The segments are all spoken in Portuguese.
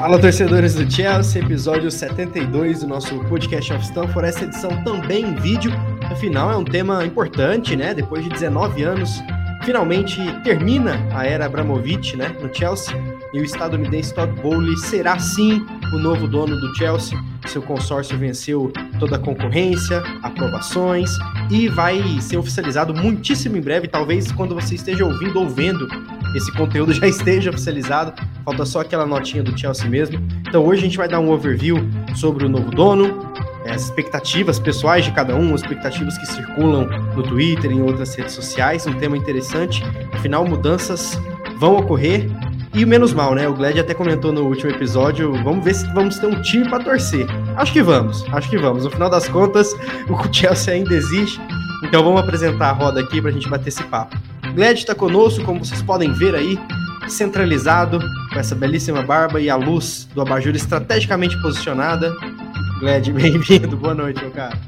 Fala, torcedores do Chelsea, episódio 72 do nosso podcast of Stanford. Essa edição também em vídeo, afinal é um tema importante, né? Depois de 19 anos, finalmente termina a era Abramovich, né, no Chelsea, e o estadunidense Todd Bowley será sim o novo dono do Chelsea. Seu consórcio venceu toda a concorrência, aprovações e vai ser oficializado muitíssimo em breve. Talvez quando você esteja ouvindo ou vendo esse conteúdo já esteja oficializado. Falta só aquela notinha do Chelsea mesmo. Então hoje a gente vai dar um overview sobre o novo dono, as expectativas pessoais de cada um, as expectativas que circulam no Twitter e em outras redes sociais. Um tema interessante. Afinal, mudanças vão ocorrer e o menos mal, né? O Gled até comentou no último episódio. Vamos ver se vamos ter um time para torcer. Acho que vamos, acho que vamos. No final das contas, o Chelsea ainda existe. Então vamos apresentar a roda aqui para a gente bater esse papo. Gled está conosco, como vocês podem ver aí, centralizado, com essa belíssima barba e a luz do abajur estrategicamente posicionada. Gled, bem-vindo. Boa noite, meu cara.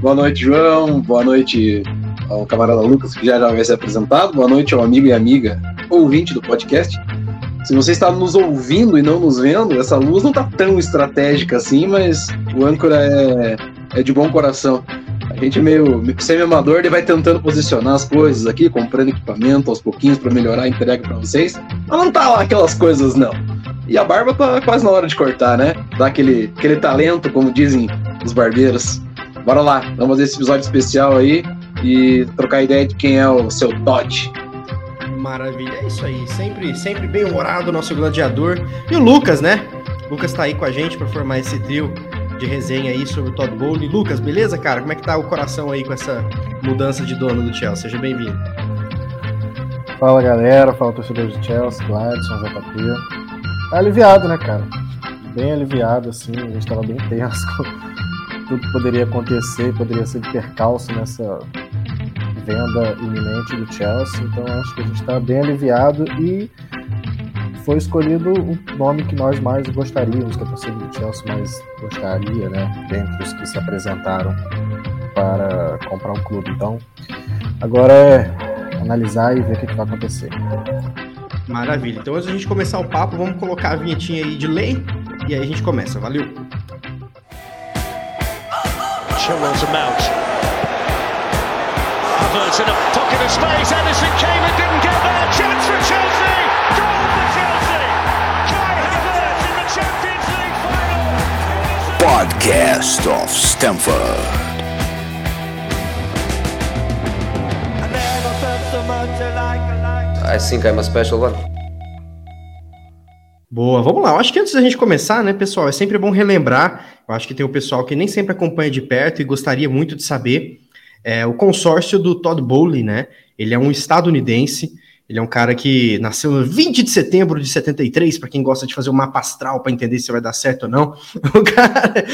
Boa noite, João. Boa noite ao camarada Lucas, que já, já vai ser apresentado. Boa noite ao amigo e amiga ouvinte do podcast. Se você está nos ouvindo e não nos vendo, essa luz não está tão estratégica assim, mas o âncora é, é de bom coração. Gente meio semi-amador, ele vai tentando posicionar as coisas aqui, comprando equipamento aos pouquinhos para melhorar a entrega para vocês. Mas não tá lá aquelas coisas, não. E a barba tá quase na hora de cortar, né? Dá aquele, aquele talento, como dizem os barbeiros. Bora lá, vamos fazer esse episódio especial aí e trocar ideia de quem é o seu Todd. Maravilha, é isso aí. Sempre, sempre bem humorado o nosso gladiador. E o Lucas, né? O Lucas tá aí com a gente para formar esse trio de resenha aí sobre o Todd Bowley. Lucas, beleza, cara? Como é que tá o coração aí com essa mudança de dono do Chelsea? Seja bem-vindo. Fala galera, fala torcedores do Chelsea, Gladson, JP. Tá aliviado, né, cara? Bem aliviado, assim, a gente tava bem tenso. Tudo que poderia acontecer, poderia ser de percalço nessa venda iminente do Chelsea, então acho que a gente está bem aliviado e foi escolhido o nome que nós mais gostaríamos, que a torcida do Chelsea mais gostaria, né, dentre os que se apresentaram para comprar um clube. Então, agora é analisar e ver o que, que vai acontecer. Maravilha. Então, antes de a gente começar o papo, vamos colocar a vinhetinha aí de lei e aí a gente começa. Valeu! Chilwell's a mount. Havertz in a pocket of space. Edison came and didn't get there. Chance for Chelsea. Podcast of Stamford. I think I'm a special one. Boa, vamos lá. Eu acho que antes da gente começar, né, pessoal, é sempre bom relembrar. Eu acho que tem o pessoal que nem sempre acompanha de perto e gostaria muito de saber é, o consórcio do Todd Bowley, né? Ele é um estadunidense, ele é um cara que nasceu no 20 de setembro de 73, para quem gosta de fazer um mapa astral para entender se vai dar certo ou não. O cara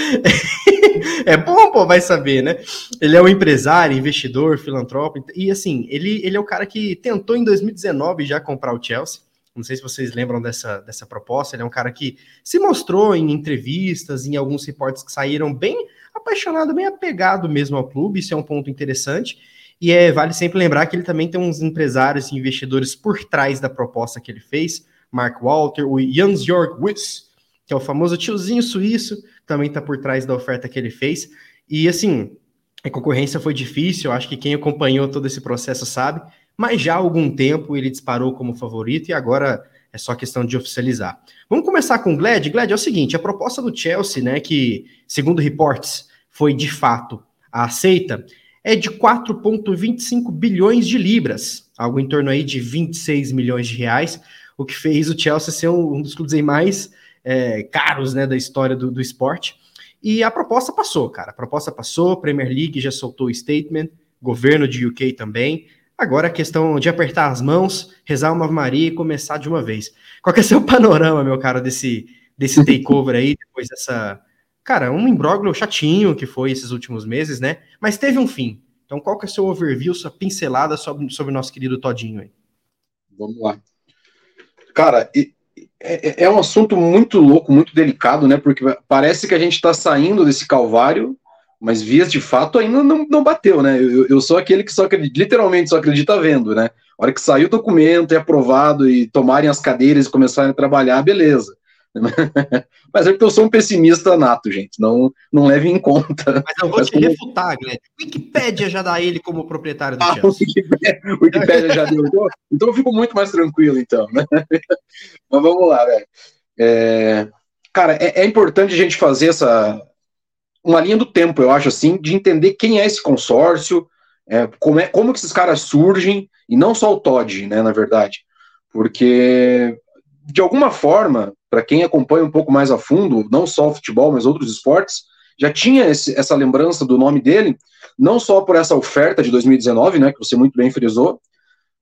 é bom, pô, vai saber, né? Ele é um empresário, investidor, filantropo, e assim, ele, ele é o cara que tentou em 2019 já comprar o Chelsea. Não sei se vocês lembram dessa, dessa proposta. Ele é um cara que se mostrou em entrevistas, em alguns reportes que saíram bem apaixonado, bem apegado mesmo ao clube, isso é um ponto interessante. E é, vale sempre lembrar que ele também tem uns empresários e investidores por trás da proposta que ele fez. Mark Walter, o Jans Jörg Wiss, que é o famoso tiozinho suíço, também está por trás da oferta que ele fez. E assim, a concorrência foi difícil, acho que quem acompanhou todo esse processo sabe, mas já há algum tempo ele disparou como favorito e agora é só questão de oficializar. Vamos começar com o Glad. Glad é o seguinte: a proposta do Chelsea, né, que segundo reportes foi de fato aceita, é de 4,25 bilhões de libras, algo em torno aí de 26 milhões de reais, o que fez o Chelsea ser um dos clubes mais é, caros né, da história do, do esporte. E a proposta passou, cara. A proposta passou, Premier League já soltou o statement, governo de UK também. Agora a questão de apertar as mãos, rezar uma Maria e começar de uma vez. Qual que é o seu panorama, meu cara, desse, desse takeover aí, depois dessa. Cara, um imbróglio chatinho que foi esses últimos meses, né? Mas teve um fim. Então, qual que é o seu overview, sua pincelada sobre, sobre o nosso querido Todinho aí? Vamos lá. Cara, é, é um assunto muito louco, muito delicado, né? Porque parece que a gente está saindo desse calvário mas vias de fato ainda não, não bateu, né? Eu, eu sou aquele que só acredita, literalmente só acredita vendo, né? A hora que sair o documento, é aprovado e tomarem as cadeiras e começarem a trabalhar, beleza. Mas é porque eu sou um pessimista nato, gente. Não, não leve em conta. Mas eu vou Mas te como... refutar, Glenn. Wikipédia já dá ele como proprietário do ah, Chelsea. O Wikipédia já deu. Então, então eu fico muito mais tranquilo, então. Né? Mas vamos lá, velho. É... Cara, é, é importante a gente fazer essa, uma linha do tempo, eu acho assim, de entender quem é esse consórcio, é, como, é, como que esses caras surgem, e não só o Todd, né, na verdade. Porque, de alguma forma, para quem acompanha um pouco mais a fundo, não só o futebol, mas outros esportes, já tinha esse, essa lembrança do nome dele, não só por essa oferta de 2019, né, que você muito bem frisou,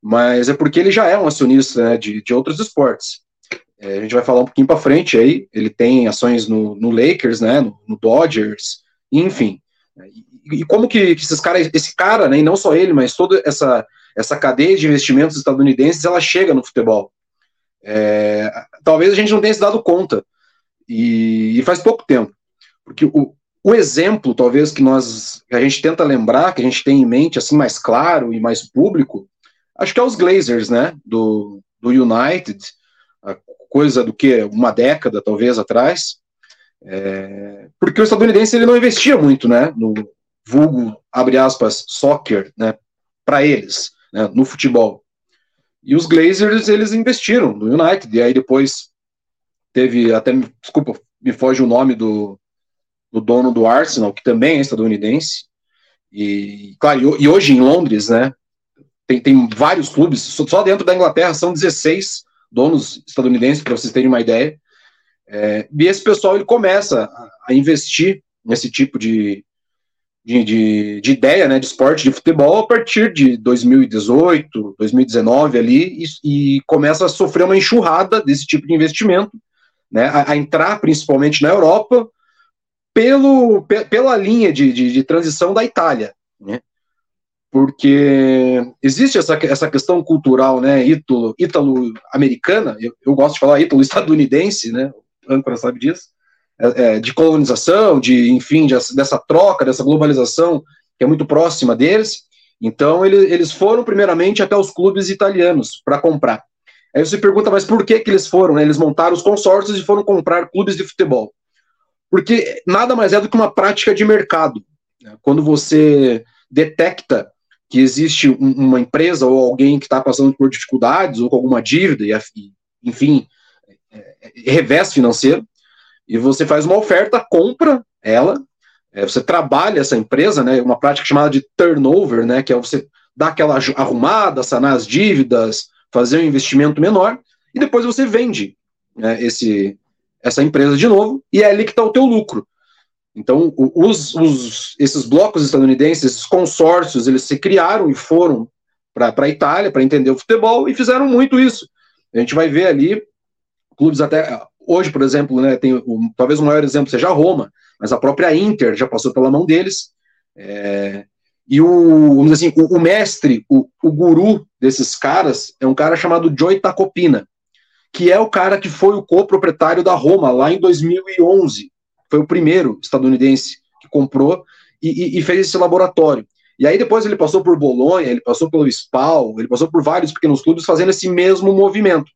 mas é porque ele já é um acionista né, de, de outros esportes. É, a gente vai falar um pouquinho para frente aí. Ele tem ações no, no Lakers, né, no, no, Dodgers, enfim. E, e como que, esses caras, esse cara, né, e não só ele, mas toda essa essa cadeia de investimentos estadunidenses, ela chega no futebol. É, talvez a gente não tenha se dado conta. E, e faz pouco tempo, porque o, o exemplo, talvez que nós que a gente tenta lembrar, que a gente tem em mente assim mais claro e mais público, acho que é os Glazers, né, do, do United coisa do que uma década talvez atrás, é, porque o estadunidense ele não investia muito, né, no vulgo abre aspas soccer, né, para eles, né, no futebol. E os Glazers eles investiram no United e aí depois teve até desculpa me foge o nome do, do dono do Arsenal que também é estadunidense e claro e, hoje em Londres, né, tem, tem vários clubes só dentro da Inglaterra são 16 donos estadunidenses, para vocês terem uma ideia. É, e esse pessoal ele começa a, a investir nesse tipo de, de, de, de, ideia né, de esporte de futebol a partir de 2018, 2019 ali, e, e começa a sofrer uma enxurrada desse tipo de investimento, né, a, a entrar principalmente na Europa pelo, pela linha de, de, de transição da Itália. Né? porque existe essa, essa questão cultural, né, ítalo-americana, eu, eu, gosto de falar ítalo-estadunidense, né, o âncora sabe disso, é, é, de colonização, de, enfim, de, dessa troca, dessa globalização, que é muito próxima deles, então ele, eles foram primeiramente até os clubes italianos para comprar. Aí você pergunta, mas por que que eles foram? Né? Eles montaram os consórcios e foram comprar clubes de futebol. Porque nada mais é do que uma prática de mercado. Né? Quando você detecta que existe um, uma empresa ou alguém que está passando por dificuldades ou com alguma dívida, e, enfim, é, é, revés financeiro, e você faz uma oferta, compra ela, é, você trabalha essa empresa, né, uma prática chamada de turnover, né, que é você dar aquela arrumada, sanar as dívidas, fazer um investimento menor, e depois você vende né, esse, essa empresa de novo, e é ali que está o teu lucro. Então, os, os, esses blocos estadunidenses, esses consórcios, eles se criaram e foram para a Itália para entender o futebol e fizeram muito isso. A gente vai ver ali clubes até hoje, por exemplo, né, tem o, talvez o maior exemplo seja a Roma, mas a própria Inter já passou pela mão deles. É, e o, assim, o, o mestre, o, o, guru desses caras é um cara chamado Joey Tacopina, que é o cara que foi o co-proprietário da Roma lá em 2011 foi o primeiro estadunidense que comprou e, e, e, fez esse laboratório. E aí depois ele passou por Bolonha, ele passou pelo Spal, ele passou por vários pequenos clubes fazendo esse mesmo movimento.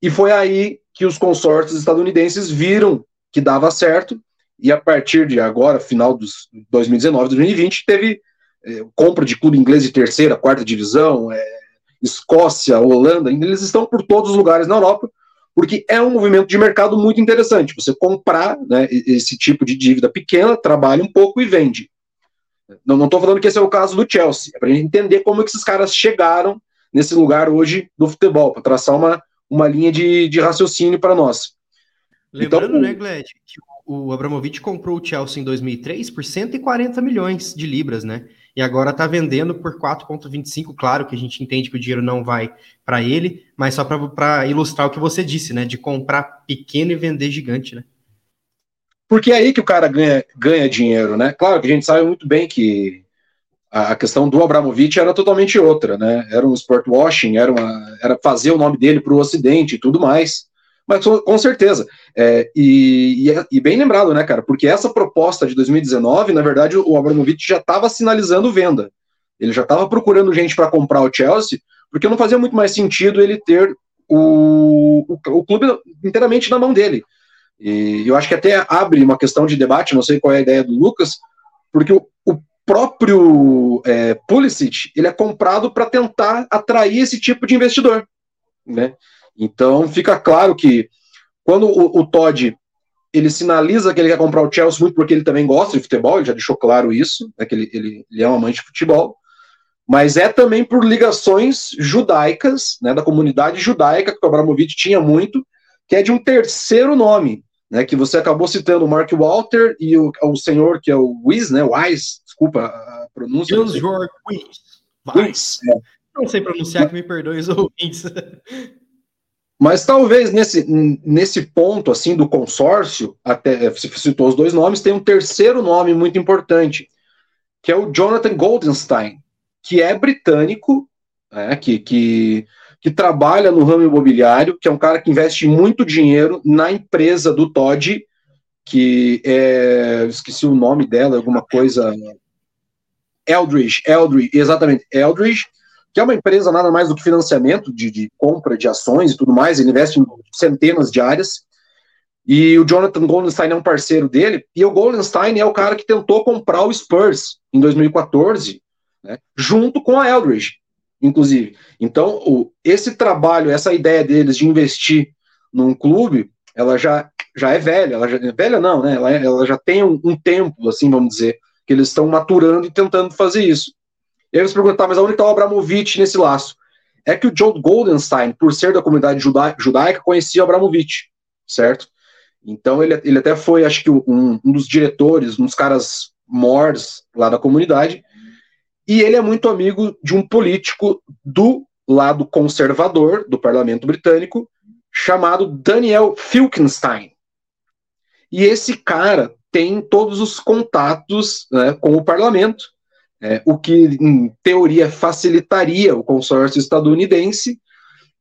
E foi aí que os consórcios estadunidenses viram que dava certo, e a partir de agora, final dos 2019, 2020, teve é, compra de clube inglês de terceira, quarta divisão, é, Escócia, Holanda, eles estão por todos os lugares na Europa, porque é um movimento de mercado muito interessante. Você comprar né, esse tipo de dívida pequena, trabalha um pouco e vende. Não estou falando que esse é o caso do Chelsea, é para entender como é que esses caras chegaram nesse lugar hoje do futebol, para traçar uma, uma linha de, de raciocínio para nós. Lembrando, então, né, Gled, que o Abramovich comprou o Chelsea em 2003 por 140 milhões de libras, né? e agora está vendendo por 4,25. Claro que a gente entende que o dinheiro não vai para ele, mas só para ilustrar o que você disse, né? De comprar pequeno e vender gigante, né? Porque é aí que o cara ganha, ganha dinheiro, né? Claro que a gente sabe muito bem que a questão do Abramovich era totalmente outra, né? Era um sport washing, era, uma, era fazer o nome dele para o Ocidente e tudo mais. Mas com certeza. É, e, e, e, bem lembrado, né, cara? Porque essa proposta de 2019, na verdade, o Abramovich já estava sinalizando venda. Ele já estava procurando gente para comprar o Chelsea, porque não fazia muito mais sentido ele ter o, o, o, clube inteiramente na mão dele. E eu acho que até abre uma questão de debate, não sei qual é a ideia do Lucas, porque o próprio é, Pulisic ele é comprado para tentar atrair esse tipo de investidor, né? Então fica claro que quando o, o Todd ele sinaliza que ele quer comprar o Chelsea muito porque ele também gosta de futebol, ele já deixou claro isso, né, que ele, ele, ele é um amante de futebol, mas é também por ligações judaicas, né, da comunidade judaica, que o Abramovich tinha muito, que é de um terceiro nome, né, que você acabou citando o Mark Walter e o, o senhor que é o Wiz, né, Wise, desculpa a pronúncia. George Wiz. É. Não sei pronunciar, que me perdoe os ouvintes. Mas talvez nesse, nesse ponto assim do consórcio, até você citou os dois nomes, tem um terceiro nome muito importante, que é o Jonathan Goldenstein, que é britânico, né, que, que, que trabalha no ramo imobiliário, que é um cara que investe muito dinheiro na empresa do Todd, que é, esqueci o nome dela, alguma coisa. Eldridge, Eldridge, exatamente, Eldridge, que é uma empresa nada mais do que financiamento de, de compra de ações e tudo mais, ele investe em centenas de áreas. E o Jonathan Goldenstein é um parceiro dele, e o Goldenstein é o cara que tentou comprar o Spurs em 2014, né, junto com a Eldridge, inclusive. Então, o, esse trabalho, essa ideia deles de investir num clube, ela já, já é velha, ela já, velha não, né? Ela, ela já tem um, um, tempo, assim, vamos dizer, que eles estão maturando e tentando fazer isso. E aí você perguntar, tá, mas onde está o Abramovich nesse laço? É que o John Goldenstein, por ser da comunidade judaica, judaica conhecia o Abramovich, certo? Então ele, ele até foi, acho que, um, um dos diretores, um dos caras mores lá da comunidade, e ele é muito amigo de um político do lado conservador do parlamento britânico, chamado Daniel Filkenstein. E esse cara tem todos os contatos né, com o parlamento, é, o que, em teoria, facilitaria o consórcio estadunidense.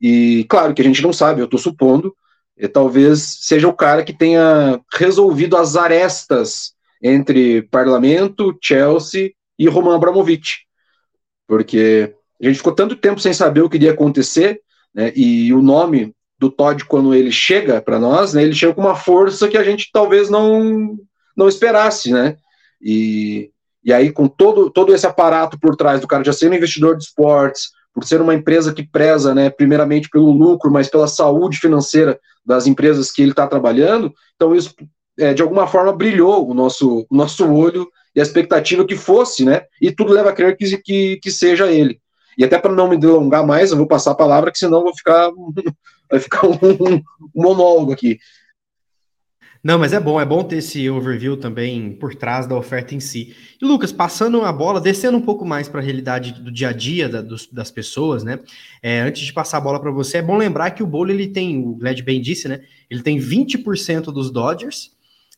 E, claro, que a gente não sabe, eu estou supondo, e talvez seja o cara que tenha resolvido as arestas entre parlamento, Chelsea e Roman Abramovich, porque a gente ficou tanto tempo sem saber o que iria acontecer, né, e o nome do Todd, quando ele chega para nós, né, ele chega com uma força que a gente talvez não, não esperasse, né, e, e aí com todo, todo esse aparato por trás do cara já ser um investidor de esportes, por ser uma empresa que preza, né, primeiramente pelo lucro, mas pela saúde financeira das empresas que ele está trabalhando, então isso, é, de alguma forma, brilhou o nosso, o nosso olho e a expectativa que fosse, né? E tudo leva a crer que, que, que seja ele. E até para não me delongar mais, eu vou passar a palavra, que senão vou ficar, vai ficar um, um, monólogo aqui. Não, mas é bom, é bom ter esse overview também por trás da oferta em si. E Lucas, passando a bola, descendo um pouco mais para a realidade do dia a dia da, dos, das pessoas, né? É, antes de passar a bola para você, é bom lembrar que o Bolo ele tem, o Glad bem disse, né? Ele tem 20% dos Dodgers,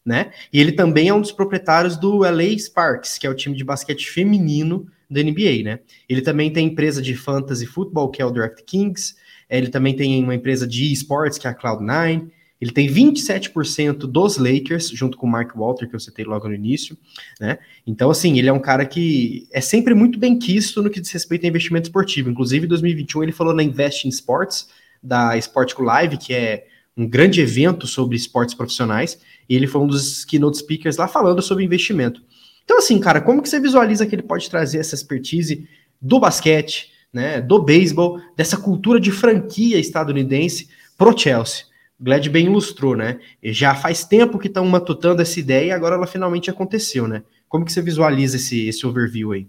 né? E ele também é um dos proprietários do LA Sparks, que é o time de basquete feminino da NBA, né? Ele também tem empresa de fantasy futebol, que é o Draft Kings. Ele também tem uma empresa de esportes, que é a Cloud9. Ele tem 27% dos Lakers, junto com o Mark Walter, que eu citei logo no início, né? Então, assim, ele é um cara que é sempre muito bem quisto no que diz respeito a investimento esportivo. Inclusive, em 2021, ele falou na Invest in Sports, da Sportico Live, que é um grande evento sobre esportes profissionais, e ele foi um dos keynote speakers lá falando sobre investimento. Então, assim, cara, como que você visualiza que ele pode trazer essa expertise do basquete, né, do beisebol, dessa cultura de franquia estadunidense pro Chelsea? Glad bem ilustrou, né? Já faz tempo que estão matutando essa ideia e agora ela finalmente aconteceu, né? Como que você visualiza esse, esse overview aí?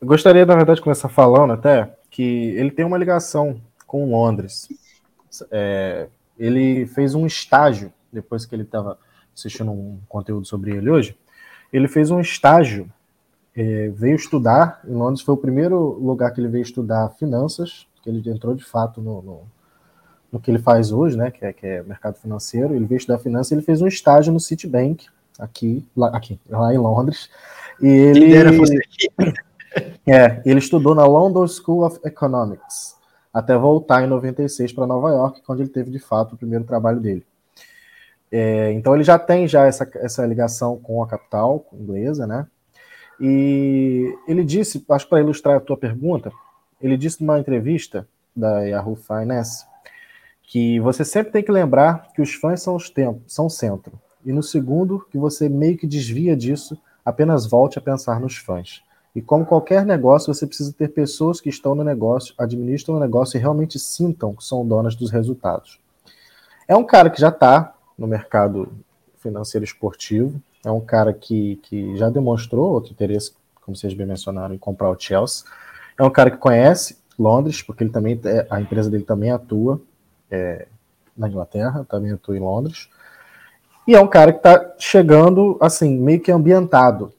Eu gostaria, na verdade, de começar falando até que ele tem uma ligação com Londres. É, ele fez um estágio depois que ele estava assistindo um conteúdo sobre ele hoje, ele fez um estágio, é, veio estudar em Londres, foi o primeiro lugar que ele veio estudar finanças, que ele entrou de fato no, no, no que ele faz hoje, né, que é, que é mercado financeiro, ele veio estudar finanças, ele fez um estágio no Citibank, aqui, lá, aqui, lá em Londres, e ele... É, ele estudou na London School of Economics, até voltar em 96 para Nova York, onde ele teve de fato o primeiro trabalho dele. É, então ele já tem já essa, essa ligação com a capital inglesa, né? E ele disse, acho para ilustrar a tua pergunta, ele disse numa entrevista da Yahoo Finance que você sempre tem que lembrar que os fãs são os tempos, são o centro. E no segundo, que você meio que desvia disso, apenas volte a pensar nos fãs. E como qualquer negócio, você precisa ter pessoas que estão no negócio, administram o negócio e realmente sintam que são donas dos resultados. É um cara que já está no mercado financeiro esportivo, é um cara que, que já demonstrou outro interesse, como vocês bem mencionaram, em comprar o Chelsea. É um cara que conhece Londres, porque ele também é, a empresa dele também atua é, na Inglaterra, também atua em Londres. E é um cara que está chegando, assim, meio que ambientado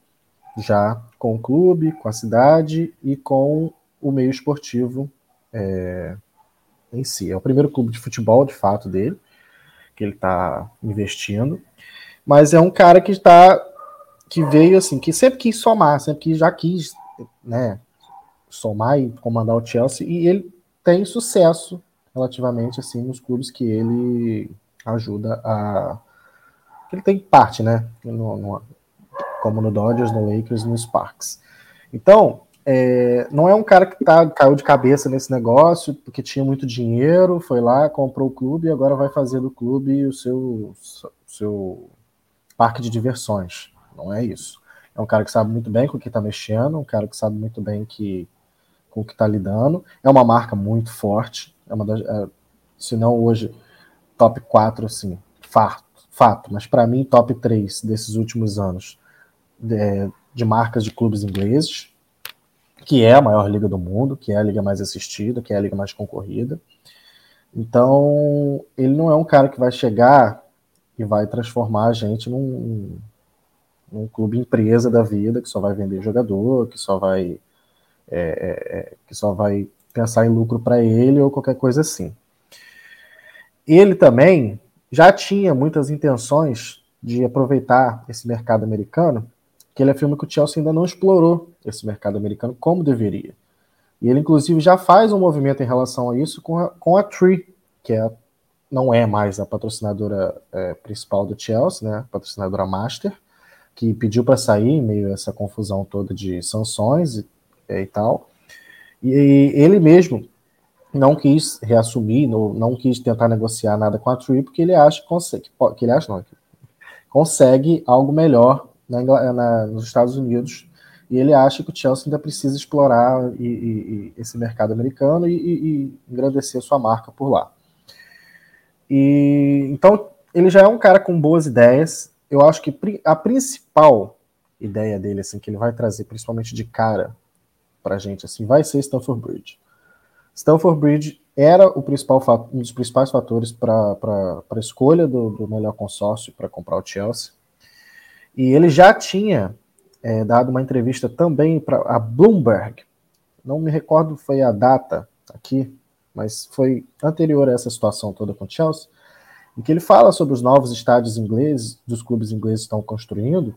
já com o clube, com a cidade e com o meio esportivo é, em si. É o primeiro clube de futebol, de fato, dele, que ele está investindo. Mas é um cara que está que veio assim, que sempre quis somar, sempre que já quis, né, somar e comandar o Chelsea e ele tem sucesso relativamente assim nos clubes que ele ajuda a ele tem parte, né, no, no, como no Dodgers, no Lakers no Sparks. Então, é, não é um cara que tá, caiu de cabeça nesse negócio porque tinha muito dinheiro, foi lá, comprou o clube e agora vai fazer do clube o seu, seu parque de diversões. Não é isso. É um cara que sabe muito bem com o que está mexendo, um cara que sabe muito bem que, com o que está lidando. É uma marca muito forte, é uma das, é, se não hoje, top 4, assim, fato, fato mas para mim, top 3 desses últimos anos de, de marcas de clubes ingleses, que é a maior liga do mundo, que é a liga mais assistida, que é a liga mais concorrida. Então, ele não é um cara que vai chegar e vai transformar a gente num, num clube empresa da vida que só vai vender jogador, que só vai é, é, é que só vai pensar em lucro para ele ou qualquer coisa assim. Ele também já tinha muitas intenções de aproveitar esse mercado americano que ele afirma que o Chelsea ainda não explorou esse mercado americano como deveria. E ele, inclusive, já faz um movimento em relação a isso com a, com a Tree, que é, não é mais a patrocinadora é, principal do Chelsea, né, a patrocinadora Master, que pediu para sair em meio a essa confusão toda de sanções e, é, e tal. E, ele mesmo não quis reassumir, não, não quis tentar negociar nada com a Tree, porque ele acha que consegue, que ele acha não, consegue algo melhor na, na, nos Estados Unidos e ele acha que o Chelsea ainda precisa explorar e, e, e esse mercado americano e, e, engrandecer sua marca por lá. E então ele já é um cara com boas ideias. Eu acho que a principal ideia dele, assim, que ele vai trazer, principalmente de cara para a gente, assim, vai ser Stanford Bridge. Stanford Bridge era o principal um dos principais fatores para a escolha do, do melhor consórcio para comprar o Chelsea. E ele já tinha é, dado uma entrevista também para a Bloomberg. Não me recordo foi a data aqui, mas foi anterior a essa situação toda com o Chelsea, em que ele fala sobre os novos estádios ingleses, dos clubes ingleses estão construindo,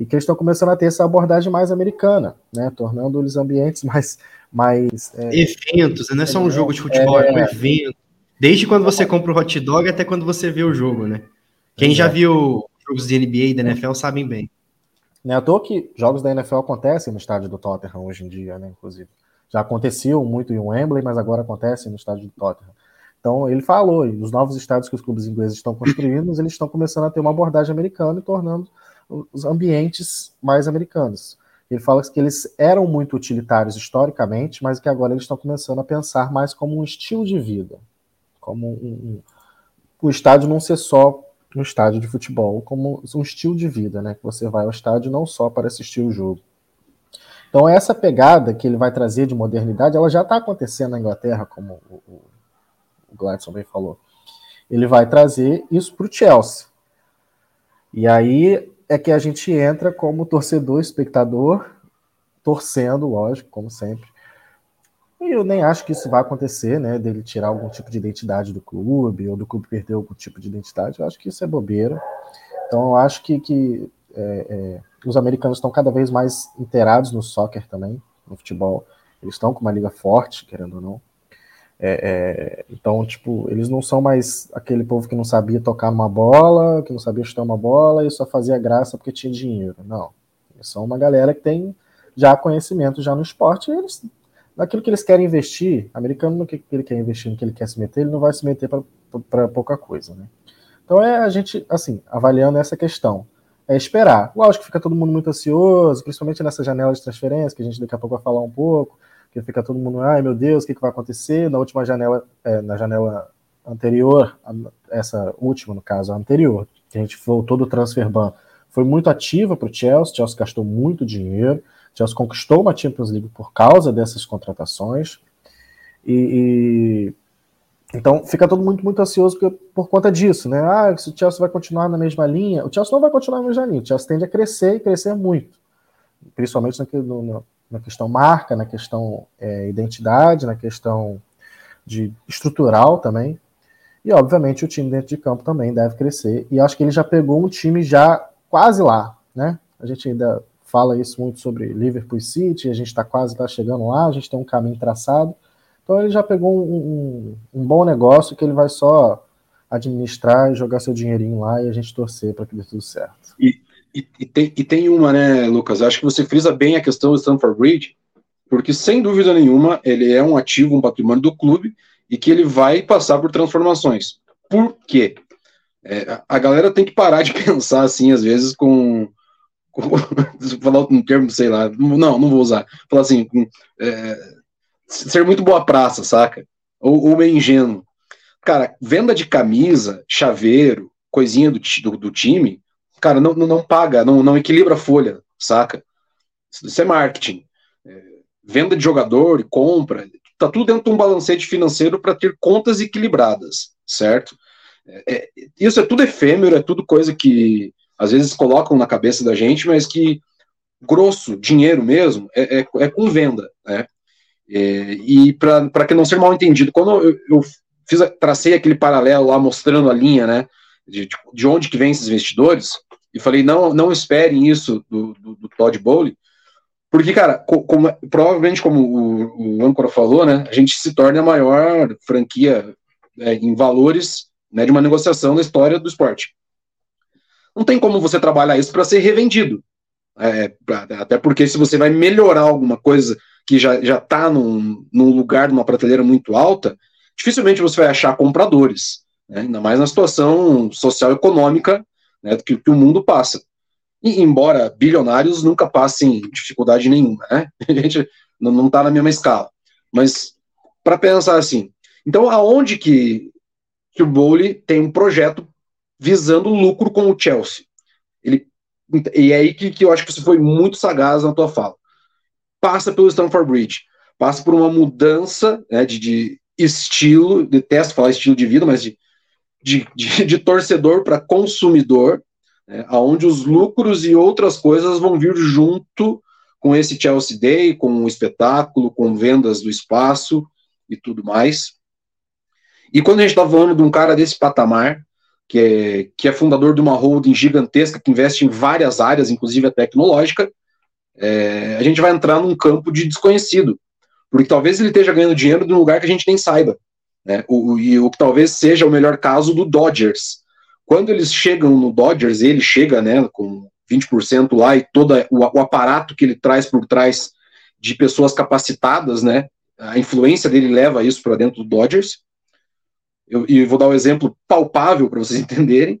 e que eles estão começando a ter essa abordagem mais americana, né, tornando os ambientes mais... mais é, Eventos, não é só um jogo de futebol, é, é um evento. Desde quando você compra o hot dog até quando você vê o jogo, né? Quem já viu jogos de NBA e da NFL sabem bem. Não é à toa que jogos da NFL acontecem no estádio do Tottenham hoje em dia, né? Inclusive. Já aconteceu muito em Wembley, mas agora acontece no estádio do Tottenham. Então ele falou, e os novos estádios que os clubes ingleses estão construindo, eles estão começando a ter uma abordagem americana e tornando os ambientes mais americanos. Ele fala que eles eram muito utilitários historicamente, mas que agora eles estão começando a pensar mais como um estilo de vida, como um, um, o estádio não ser só no estádio de futebol como um estilo de vida, né? Que você vai ao estádio não só para assistir o jogo. Então essa pegada que ele vai trazer de modernidade, ela já está acontecendo na Inglaterra, como o, o, o Gladson bem falou. Ele vai trazer isso para o Chelsea. E aí é que a gente entra como torcedor, espectador, torcendo, lógico, como sempre, e eu nem acho que isso vai acontecer, né? Dele tirar algum tipo de identidade do clube, ou do clube perder algum tipo de identidade. Eu acho que isso é bobeira. Então eu acho que, que é, é, os americanos estão cada vez mais inteirados no soccer também, no futebol. Eles estão com uma liga forte, querendo ou não. É, é, então, tipo, eles não são mais aquele povo que não sabia tocar uma bola, que não sabia chutar uma bola e só fazia graça porque tinha dinheiro. Não. Eles são uma galera que tem já conhecimento já no esporte e eles, naquilo que eles querem investir, americano no que ele quer investir, no que ele quer se meter, ele não vai se meter para pouca coisa, né? Então é a gente, assim, avaliando essa questão. É esperar. Lógico que fica todo mundo muito ansioso, principalmente nessa janela de transferência, que a gente daqui a pouco vai falar um pouco que fica todo mundo, ai meu Deus, o que, que vai acontecer? Na última janela, é, na janela anterior, essa última, no caso, a anterior, que a gente voltou do transfer ban, foi muito ativa para o Chelsea, Chelsea gastou muito dinheiro, Chelsea conquistou uma Champions League por causa dessas contratações, e, e então fica todo mundo muito ansioso por, por conta disso, né? Ah, se o Chelsea vai continuar na mesma linha, o Chelsea não vai continuar na mesma linha, o Chelsea tende a crescer e crescer muito, principalmente no, no, na questão marca, na questão é, identidade, na questão de estrutural também. E obviamente o time dentro de campo também deve crescer. E acho que ele já pegou um time já quase lá, né? A gente ainda fala isso muito sobre Liverpool City, a gente está quase tá chegando lá, a gente tem um caminho traçado. Então ele já pegou um, um, um bom negócio que ele vai só administrar e jogar seu dinheirinho lá e a gente torcer para que dê tudo certo. E, e, e, tem, e tem uma, né, Lucas? Acho que você frisa bem a questão do Stanford Bridge, porque sem dúvida nenhuma ele é um ativo, um patrimônio do clube e que ele vai passar por transformações. Por quê? É, a galera tem que parar de pensar assim, às vezes, com. com falar um termo, sei lá, não, não vou usar. Falar assim, com, é, ser muito boa praça, saca? Ou, ou meio ingênuo. Cara, venda de camisa, chaveiro, coisinha do, do, do time, cara, não, não paga, não, não equilibra a folha, saca? Isso é marketing. É, venda de jogador, compra, tá tudo dentro de um balancete financeiro para ter contas equilibradas, certo? É, é, isso é tudo efêmero, é tudo coisa que às vezes colocam na cabeça da gente, mas que grosso, dinheiro mesmo, é, é, é com venda, né? É, e para que não ser mal entendido, quando eu, eu fiz, tracei aquele paralelo lá mostrando a linha, né, de, de onde que vem esses investidores, e falei, não, não esperem isso do, do, do Todd Bowley, porque, cara, como, provavelmente, como o, o Âncora falou, né, a gente se torna a maior franquia é, em valores né, de uma negociação da história do esporte. Não tem como você trabalhar isso para ser revendido. É, até porque se você vai melhorar alguma coisa que já está num, num lugar, numa prateleira muito alta, dificilmente você vai achar compradores. Né, ainda mais na situação social econômica né, que, que o mundo passa. E, embora bilionários nunca passem dificuldade nenhuma, né? A gente não está na mesma escala. Mas para pensar assim, então aonde que, que o Bowley tem um projeto visando lucro com o Chelsea? Ele, e é aí que, que eu acho que você foi muito sagaz na tua fala. Passa pelo Stamford Bridge, passa por uma mudança né, de, de estilo, detesto falar estilo de vida, mas de, de, de, de torcedor para consumidor, né, onde os lucros e outras coisas vão vir junto com esse Chelsea Day, com o espetáculo, com vendas do espaço e tudo mais. E quando a gente está falando de um cara desse patamar, que é, que é fundador de uma holding gigantesca que investe em várias áreas, inclusive a tecnológica, é, a gente vai entrar num campo de desconhecido. Porque talvez ele esteja ganhando dinheiro de um lugar que a gente nem saiba. Né? O, e o que talvez seja o melhor caso do Dodgers. Quando eles chegam no Dodgers, ele chega né, com 20% lá e todo o, o aparato que ele traz por trás de pessoas capacitadas, né? A influência dele leva isso para dentro do Dodgers. Eu, e vou dar um exemplo palpável para vocês entenderem.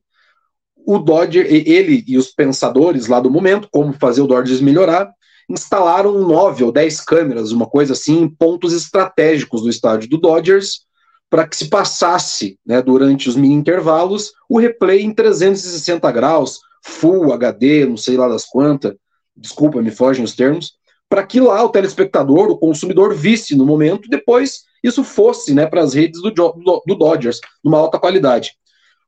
O Dodger, ele e os pensadores lá do momento, como fazer o Dodgers melhorar, instalaram nove ou dez câmeras, uma coisa assim, em pontos estratégicos do estádio do Dodgers, para que se passasse, né, durante os mini intervalos, o replay em 360 graus, Full HD, não sei lá das quantas, desculpa, me fogem os termos, para que lá o telespectador, o consumidor, visse no momento, depois isso fosse né, para as redes do, do, do Dodgers, numa alta qualidade.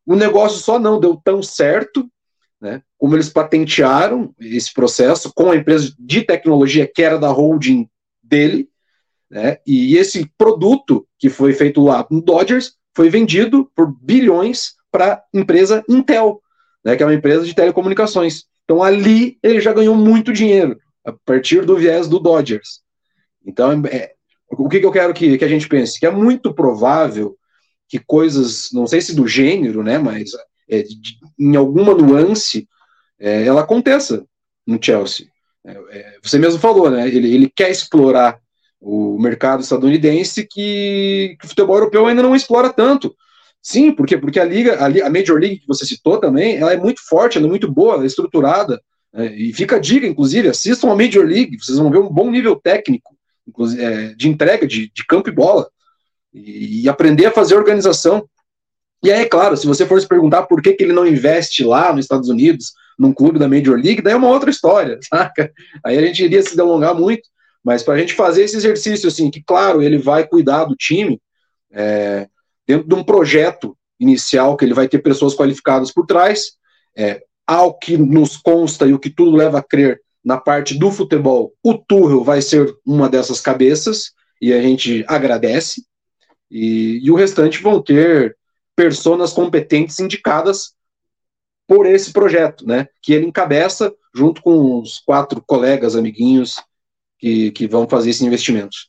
O negócio só não deu tão certo, né, como eles patentearam esse processo com a empresa de tecnologia que era da holding dele, né? E esse produto que foi feito lá no Dodgers foi vendido por bilhões para a empresa Intel, né, que é uma empresa de telecomunicações. Então ali ele já ganhou muito dinheiro a partir do viés do Dodgers. Então é, o que, que eu quero que, que a gente pense? Que é muito provável que coisas, não sei se do gênero, né, mas é, de, em alguma nuance, é, ela aconteça no Chelsea. É, é, você mesmo falou, né? Ele, ele quer explorar o mercado estadunidense que, que, o futebol europeu ainda não explora tanto. Sim, porque porque a liga, a, Major League que você citou também, ela é muito forte, ela é muito boa, ela é estruturada. Né? E fica a dica, inclusive, assistam a Major League, vocês vão ver um bom nível técnico, é, de entrega de, de campo e bola e, e aprender a fazer organização. E aí, é claro, se você for se perguntar por que, que ele não investe lá nos Estados Unidos, num clube da Major League, daí é uma outra história, saca? Aí a gente iria se delongar muito, mas para a gente fazer esse exercício, assim, que claro, ele vai cuidar do time é, dentro de um projeto inicial, que ele vai ter pessoas qualificadas por trás, é, ao que nos consta e o que tudo leva a crer na parte do futebol, o Tuchel vai ser uma dessas cabeças, e a gente agradece, e, e o restante vão ter pessoas competentes indicadas por esse projeto, né? Que ele encabeça junto com os quatro colegas, amiguinhos que, que vão fazer esses investimentos.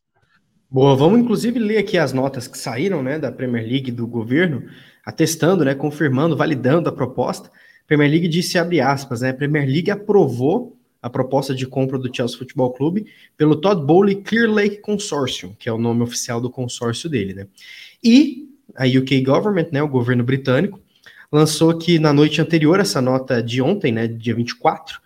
Boa, vamos inclusive ler aqui as notas que saíram, né, da Premier League do governo, atestando, né, confirmando, validando a proposta. Premier League disse abre aspas, né, Premier League aprovou a proposta de compra do Chelsea Futebol Clube pelo Todd Bowley Clear Lake Consortium, que é o nome oficial do consórcio dele, né? E a UK Government, né, o governo britânico, lançou que na noite anterior, essa nota de ontem, né, dia 24,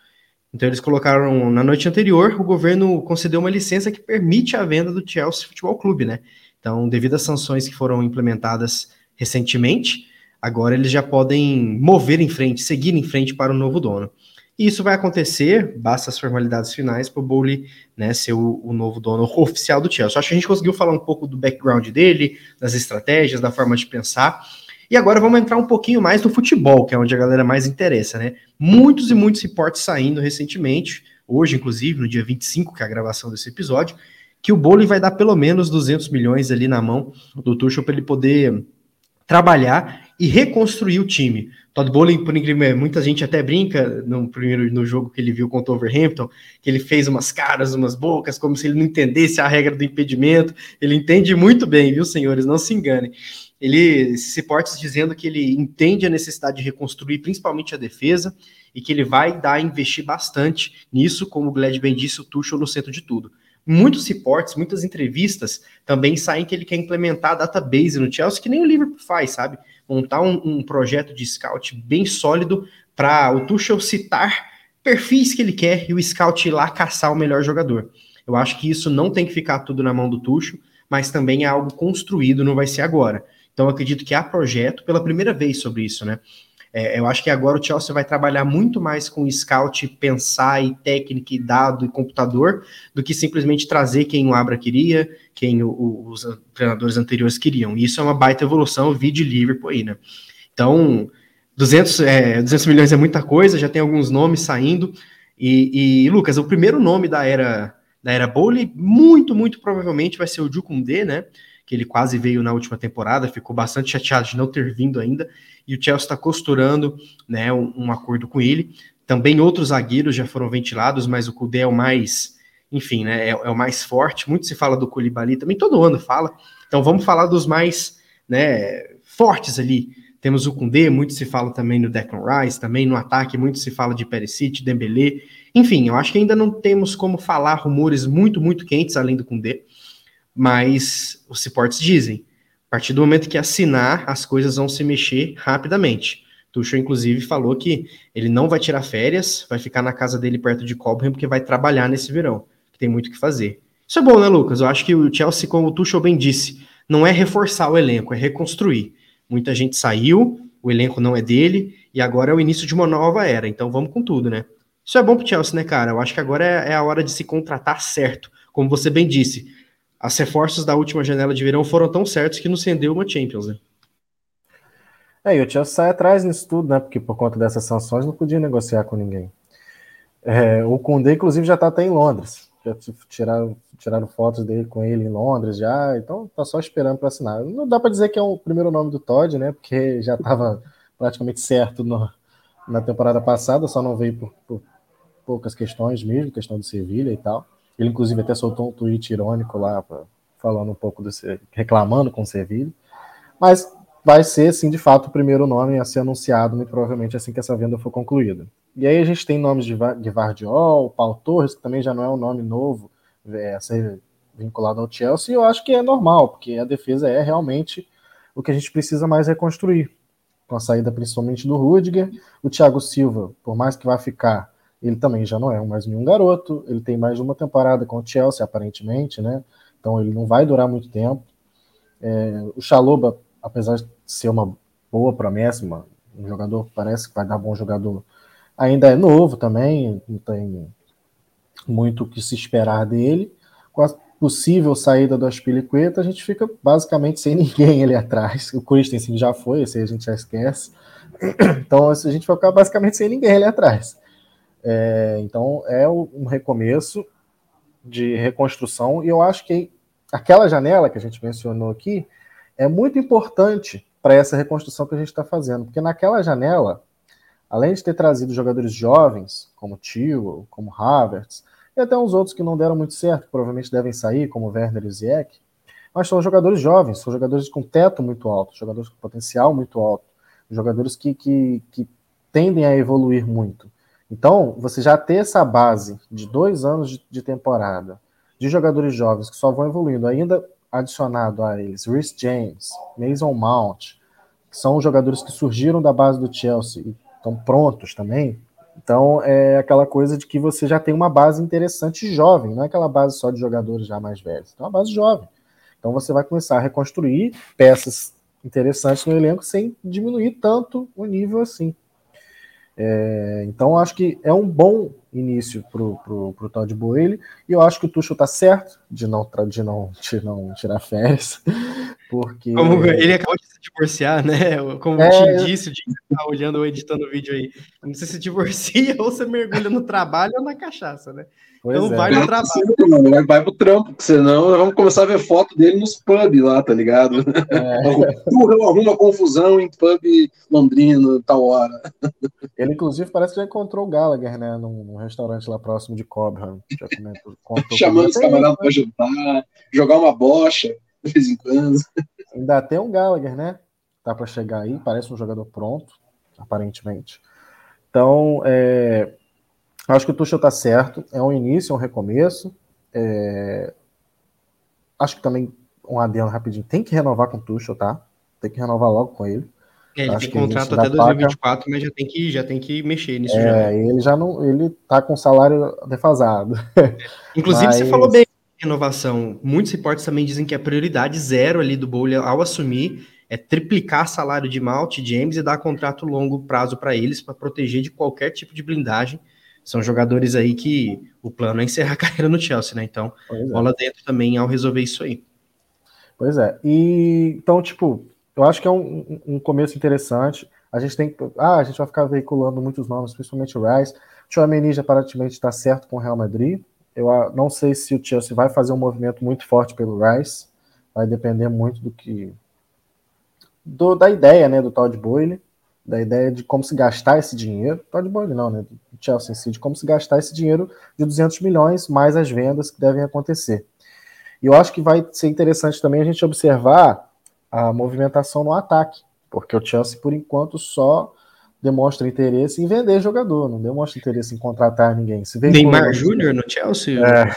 então eles colocaram na noite anterior, o governo concedeu uma licença que permite a venda do Chelsea Futebol Clube, né? Então, devido às sanções que foram implementadas recentemente, agora eles já podem mover em frente, seguir em frente para o novo dono. E isso vai acontecer, basta as formalidades finais para o Bowley né, ser o, o, novo dono oficial do Chelsea. Acho que a gente conseguiu falar um pouco do background dele, das estratégias, da forma de pensar. E agora vamos entrar um pouquinho mais no futebol, que é onde a galera mais interessa, né? Muitos e muitos reportes saindo recentemente, hoje, inclusive, no dia 25, que é a gravação desse episódio, que o Bowley vai dar pelo menos 200 milhões ali na mão do Tuchel para ele poder trabalhar e reconstruir o time. Todd Bowling, por incrível, muita gente até brinca no primeiro no jogo que ele viu contra o Overhampton, que ele fez umas caras, umas bocas, como se ele não entendesse a regra do impedimento. Ele entende muito bem, viu, senhores? Não se enganem. Ele se reportes dizendo que ele entende a necessidade de reconstruir, principalmente a defesa, e que ele vai dar investir bastante nisso, como o Gled bem disse, o Tuchel no centro de tudo. Muitos reportes, muitas entrevistas também saem que ele quer implementar a database no Chelsea, que nem o Liverpool faz, sabe? montar um, um projeto de scout bem sólido para o Tuchel citar perfis que ele quer e o scout ir lá caçar o melhor jogador. Eu acho que isso não tem que ficar tudo na mão do Tuchel, mas também é algo construído, não vai ser agora. Então acredito que há projeto pela primeira vez sobre isso, né? É, eu acho que agora o Chelsea vai trabalhar muito mais com scout, pensar e técnica e dado e computador do que simplesmente trazer quem o Abra queria, quem o, o, os treinadores anteriores queriam. E isso é uma baita evolução, vi de Liverpool aí, né? Então, 200, é, 200 milhões é muita coisa, já tem alguns nomes saindo. E, e, Lucas, o primeiro nome da era da era Bowley, muito, muito provavelmente vai ser o Jukunde, né? Que ele quase veio na última temporada, ficou bastante chateado de não ter vindo ainda e o Chelsea está costurando né, um, um, acordo com ele. Também outros zagueiros já foram ventilados, mas o Kudê é o mais, enfim, né, é, é, o mais forte. Muito se fala do Koulibaly, também todo ano fala. Então vamos falar dos mais né, fortes ali. Temos o Kundê, muito se fala também no Declan Rice, também no ataque, muito se fala de Perisic, Dembélé. Enfim, eu acho que ainda não temos como falar rumores muito, muito quentes além do Kundê, mas os reportes dizem a partir do momento que assinar, as coisas vão se mexer rapidamente. Tuchel, inclusive, falou que ele não vai tirar férias, vai ficar na casa dele perto de Cobham, porque vai trabalhar nesse verão, que tem muito o que fazer. Isso é bom, né, Lucas? Eu acho que o Chelsea, como o Tuchel bem disse, não é reforçar o elenco, é reconstruir. Muita gente saiu, o elenco não é dele, e agora é o início de uma nova era, então vamos com tudo, né? Isso é bom pro Chelsea, né, cara? Eu acho que agora é, é a hora de se contratar certo. Como você bem disse, as reforços da última janela de verão foram tão certos que nos rendeu uma Champions, né? É, e o Chelsea sai atrás nisso tudo, né? Porque por conta dessas sanções não podia negociar com ninguém. É, o Koundé, inclusive, já está até em Londres. Já tiraram, tiraram fotos dele com ele em Londres já, então tá só esperando para assinar. Não dá para dizer que é o primeiro nome do Todd, né? Porque já estava praticamente certo no, na temporada passada, só não veio por, por poucas questões mesmo, questão do Sevilha e tal. Ele, inclusive, até soltou um tweet irônico lá, falando um pouco desse, reclamando com o Sevilha, mas vai ser, sim, de fato, o primeiro nome a ser anunciado, muito provavelmente assim que essa venda for concluída. E aí a gente tem nomes de, de Vardiol, Paulo Torres, que também já não é um nome novo é, a ser vinculado ao Chelsea, e eu acho que é normal, porque a defesa é realmente o que a gente precisa mais reconstruir. Com a saída principalmente do Rudiger, o Thiago Silva, por mais que vá ficar, ele também já não é mais nenhum garoto, ele tem mais uma temporada com o Chelsea, aparentemente, né? Então ele não vai durar muito tempo. É, o Chaloba, apesar de ser uma boa promessa, uma, um jogador parece que vai dar bom jogador. Ainda é novo também, não tem muito o que se esperar dele. Com a possível saída do Aspilicueta, a gente fica basicamente sem ninguém ali atrás. O Christensen já foi, esse aí a gente já esquece. Então a gente vai ficar basicamente sem ninguém ali atrás. É, então é um recomeço de reconstrução, e eu acho que aquela janela que a gente mencionou aqui é muito importante para essa reconstrução que a gente está fazendo, porque naquela janela, além de ter trazido jogadores jovens, como Tio, como Havertz, e até uns outros que não deram muito certo, que provavelmente devem sair, como Werner e Zieck, mas são jogadores jovens, são jogadores com teto muito alto, jogadores com potencial muito alto, jogadores que, que, que tendem a evoluir muito. Então, você já ter essa base de dois anos de, de temporada, de jogadores jovens que só vão evoluindo, ainda adicionado a eles Rhys James, Mason Mount, que são jogadores que surgiram da base do Chelsea e estão prontos também. Então é aquela coisa de que você já tem uma base interessante jovem, não é aquela base só de jogadores já mais velhos, é uma base jovem. Então você vai começar a reconstruir peças interessantes no elenco sem diminuir tanto o nível assim. É, então acho que é um bom início pro, pro Todd Boyle, e eu acho que o Tuchel tá certo de não, de não, de não tirar férias, porque... Como ele acabou de se divorciar, né? Como é... te disse, de estar tá olhando ou editando o vídeo aí, você se divorcia ou você mergulha no trabalho ou na cachaça, né? Pois então é. vai no trabalho. Mano, vai pro trampo, senão vamos começar a ver foto dele nos pubs lá, tá ligado? É. arruma confusão em pub londrino, tal hora. Ele, inclusive, parece que já encontrou o Gallagher, né? Num, num restaurante lá próximo de Cobham. Chamando os camaradas pra jantar, jogar uma bocha de vez em quando. Ainda tem um Gallagher, né? Tá para chegar aí, parece um jogador pronto, aparentemente. Então, é, acho que o Tuchel tá certo, é um início, é um recomeço. É, acho que também, um adendo rapidinho, tem que renovar com o Tuchel, tá? Tem que renovar logo com ele. É, ele Acho tem contrato até 2024, paga... mas já tem que já tem que mexer nisso. É, já. ele já não, ele tá com salário defasado. Inclusive mas... você falou bem renovação. Muitos reportes também dizem que a prioridade zero ali do Bowler ao assumir é triplicar salário de Malt, James e dar contrato longo prazo para eles para proteger de qualquer tipo de blindagem. São jogadores aí que o plano é encerrar a carreira no Chelsea, né? Então, é. bola dentro também ao resolver isso aí. Pois é. E então, tipo, eu acho que é um, um começo interessante. A gente tem ah, a gente vai ficar veiculando muitos nomes, principalmente o Rice. O Chouameni já aparentemente está certo com o Real Madrid. Eu ah, não sei se o Chelsea vai fazer um movimento muito forte pelo Rice. Vai depender muito do que do, da ideia, né, do Todd Boyle, da ideia de como se gastar esse dinheiro. Todd Boyle não, né, do Chelsea em si, de como se gastar esse dinheiro de 200 milhões mais as vendas que devem acontecer. E eu acho que vai ser interessante também a gente observar a movimentação no ataque, porque o Chelsea, por enquanto, só demonstra interesse em vender jogador, não demonstra interesse em contratar ninguém. Se Neymar Júnior no Chelsea? É.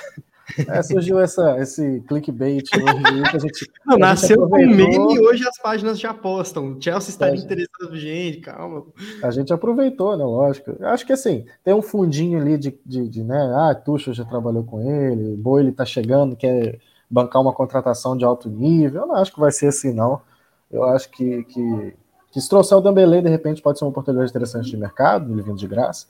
É, surgiu essa, esse clickbait hoje que a gente. Não, a nasceu com meme e hoje as páginas já postam. O Chelsea estaria é, interessado, gente, calma. A gente aproveitou, né? Lógico. Acho que assim, tem um fundinho ali de, de, de né? Ah, Tuchel já trabalhou com ele, Boile tá chegando, quer bancar uma contratação de alto nível. Eu não acho que vai ser assim, não. Eu acho que, que, que se trouxer o Dembele, de repente, pode ser uma oportunidade interessante de mercado, ele vindo de graça.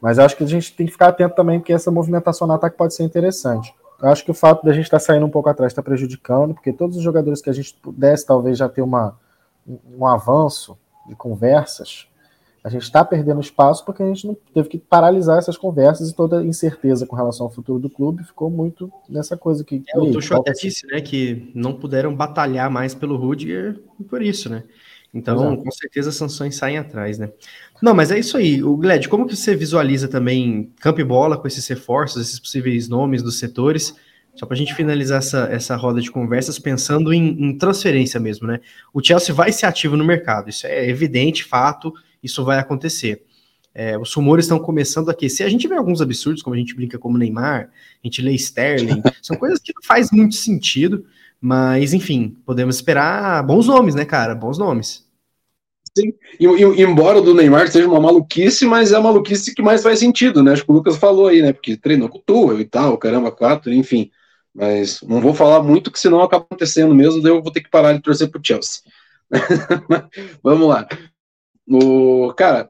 Mas acho que a gente tem que ficar atento também, porque essa movimentação no ataque pode ser interessante. Eu acho que o fato da gente estar tá saindo um pouco atrás está prejudicando, porque todos os jogadores que a gente pudesse talvez já ter uma, um avanço de conversas, a gente está perdendo espaço porque a gente não teve que paralisar essas conversas e toda incerteza com relação ao futuro do clube ficou muito nessa coisa que. É, o Tuchel até disse, né, que não puderam batalhar mais pelo Rudiger por isso, né? Então, Exato. com certeza as sanções saem atrás, né? Não, mas é isso aí. O Gled, como que você visualiza também campo e bola com esses reforços, esses possíveis nomes dos setores? só para a gente finalizar essa, essa roda de conversas, pensando em, em, transferência mesmo, né? O Chelsea vai ser ativo no mercado, isso é evidente, fato, isso vai acontecer. É, os rumores estão começando a aquecer. A gente vê alguns absurdos, como a gente brinca como Neymar, a gente lê Sterling, são coisas que não faz muito sentido, mas enfim, podemos esperar bons nomes, né, cara? Bons nomes. Sim, e, e, embora do Neymar seja uma maluquice, mas é a maluquice que mais faz sentido, né? Acho que o Lucas falou aí, né? Porque treinou com o Tuchel e tal, caramba, quatro, enfim. Mas não vou falar muito, que senão acaba acontecendo mesmo, daí eu vou ter que parar de torcer pro Chelsea. Vamos lá. O, cara,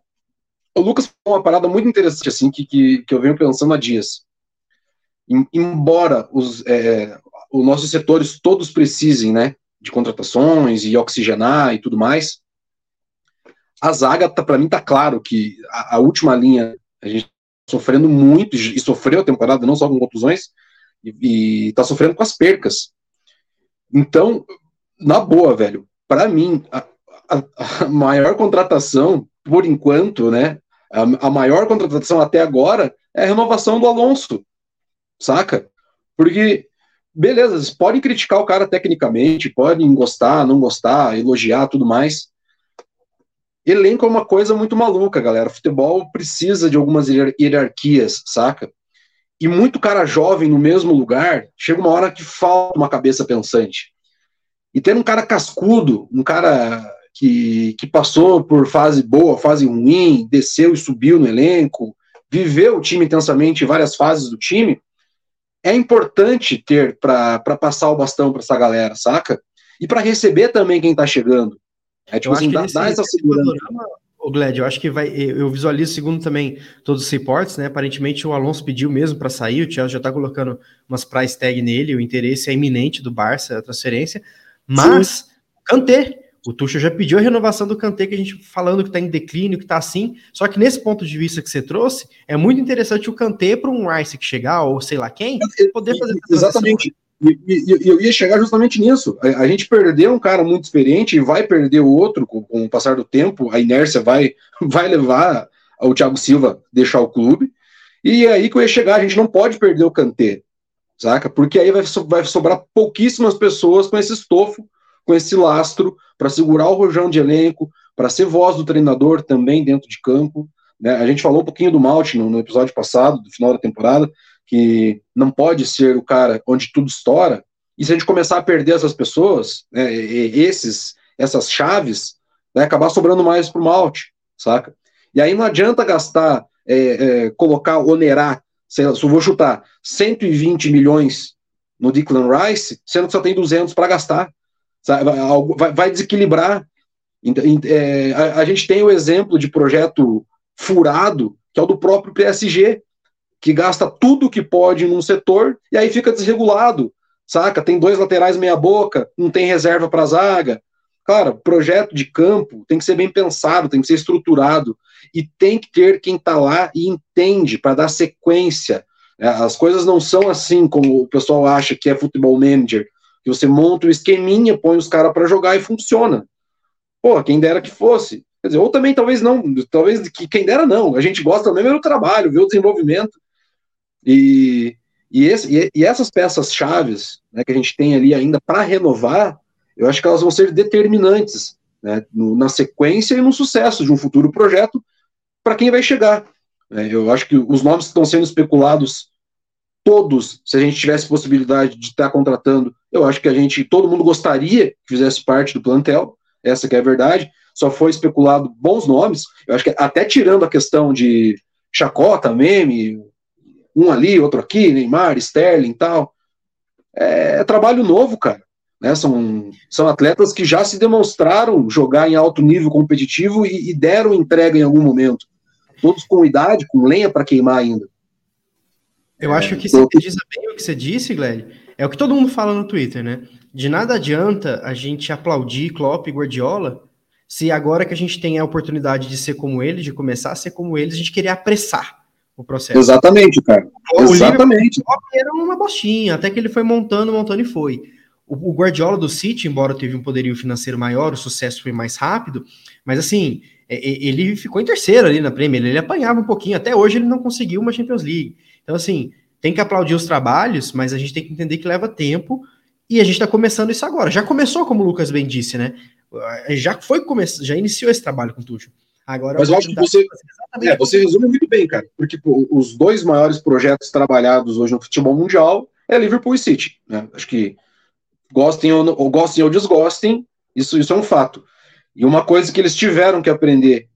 o Lucas falou uma parada muito interessante, assim, que, que, que eu venho pensando há dias. Embora os, é, os nossos setores todos precisem, né, de contratações e oxigenar e tudo mais, a zaga, tá, para mim, tá claro que a, a, última linha, a gente tá sofrendo muito, e sofreu a temporada, não só com contusões, e, e tá sofrendo com as percas. Então, na boa, velho, para mim, a, a, a, maior contratação, por enquanto, né, a, a maior contratação até agora é a renovação do Alonso, saca? Porque beleza, vocês podem criticar o cara tecnicamente, podem gostar, não gostar, elogiar, tudo mais, Elenco é uma coisa muito maluca, galera. Futebol precisa de algumas hierarquias, saca? E muito cara jovem no mesmo lugar, chega uma hora que falta uma cabeça pensante. E ter um cara cascudo, um cara que, que passou por fase boa, fase ruim, desceu e subiu no elenco, viveu o time intensamente várias fases do time, é importante ter para passar o bastão para essa galera, saca? E para receber também quem tá chegando. É tipo eu assim, dá, dá essa segurança. O Gled, eu acho que vai. Eu visualizo, segundo também todos os reportes, né? Aparentemente o Alonso pediu mesmo para sair, o Chelsea já tá colocando umas price tag nele, o interesse é iminente do Barça, a transferência. Mas. Kanté, o Tuchel já pediu a renovação do Kanté, que a gente falando que tá em declínio, que tá assim. Só que nesse ponto de vista que você trouxe, é muito interessante o Kanté para um Rice que chegar, ou sei lá quem, poder fazer Exatamente. E, e, eu ia chegar justamente nisso. A, a, gente perdeu um cara muito experiente e vai perder o outro com, com, o passar do tempo. A inércia vai, vai levar o Thiago Silva deixar o clube. E é aí que eu ia chegar. A gente não pode perder o Kanté, saca? Porque aí vai, vai sobrar pouquíssimas pessoas com esse estofo, com esse lastro, para segurar o rojão de elenco, para ser voz do treinador também dentro de campo. Né? A gente falou um pouquinho do Malte no, no episódio passado, do final da temporada que não pode ser o cara onde tudo estoura, e se a gente começar a perder essas pessoas, né, esses, essas chaves, vai acabar sobrando mais para o malte, saca? E aí não adianta gastar, é, é, colocar, onerar, se eu vou chutar 120 milhões no Declan Rice, sendo que só tem 200 para gastar, vai, vai, desequilibrar. É, a, a gente tem o exemplo de projeto furado, que é o do próprio PSG, que gasta tudo que pode num setor e aí fica desregulado, saca? Tem dois laterais meia boca, não tem reserva para zaga. Cara, projeto de campo tem que ser bem pensado, tem que ser estruturado e tem que ter quem está lá e entende para dar sequência. É, as coisas não são assim como o pessoal acha que é futebol manager, que você monta um esqueminha, põe os caras para jogar e funciona. Pô, quem dera que fosse. Quer dizer, ou também talvez não, talvez que quem dera não. A gente gosta mesmo do trabalho, ver o desenvolvimento. E, e, esse, e essas peças chaves né, que a gente tem ali ainda para renovar, eu acho que elas vão ser determinantes né, no, na sequência e no sucesso de um futuro projeto para quem vai chegar. Né. Eu acho que os nomes que estão sendo especulados, todos, se a gente tivesse possibilidade de estar contratando, eu acho que a gente, todo mundo gostaria que fizesse parte do plantel, essa que é a verdade. Só foi especulado bons nomes. Eu acho que até tirando a questão de chacota, meme, um ali, outro aqui, Neymar, Sterling e tal. É, é, trabalho novo, cara. Né? São, são atletas que já se demonstraram jogar em alto nível competitivo e, e deram entrega em algum momento. Todos com idade, com lenha para queimar ainda. Eu acho que você diz bem o que você disse, Gled, é o que todo mundo fala no Twitter, né? De nada adianta a gente aplaudir Klopp e Guardiola se agora que a gente tem a oportunidade de ser como eles, de começar a ser como eles, a gente querer apressar o processo. Exatamente, cara. O Exatamente. era uma bostinha, até que ele foi montando, montando e foi. O, o Guardiola do City, embora teve um poderio financeiro maior, o sucesso foi mais rápido, mas assim, ele ficou em terceiro ali na Premier, ele apanhava um pouquinho, até hoje ele não conseguiu uma Champions League. Então assim, tem que aplaudir os trabalhos, mas a gente tem que entender que leva tempo e a gente está começando isso agora. Já começou, como o Lucas bem disse, né? Já foi já iniciou esse trabalho com o Tuchel. Agora, Mas eu acho que você, é, você resume muito bem, cara. Porque os dois maiores projetos trabalhados hoje no futebol mundial é Liverpool e City. Né? Acho que gostem ou, ou gostem ou desgostem, isso, isso é um fato. E uma coisa que eles tiveram que aprender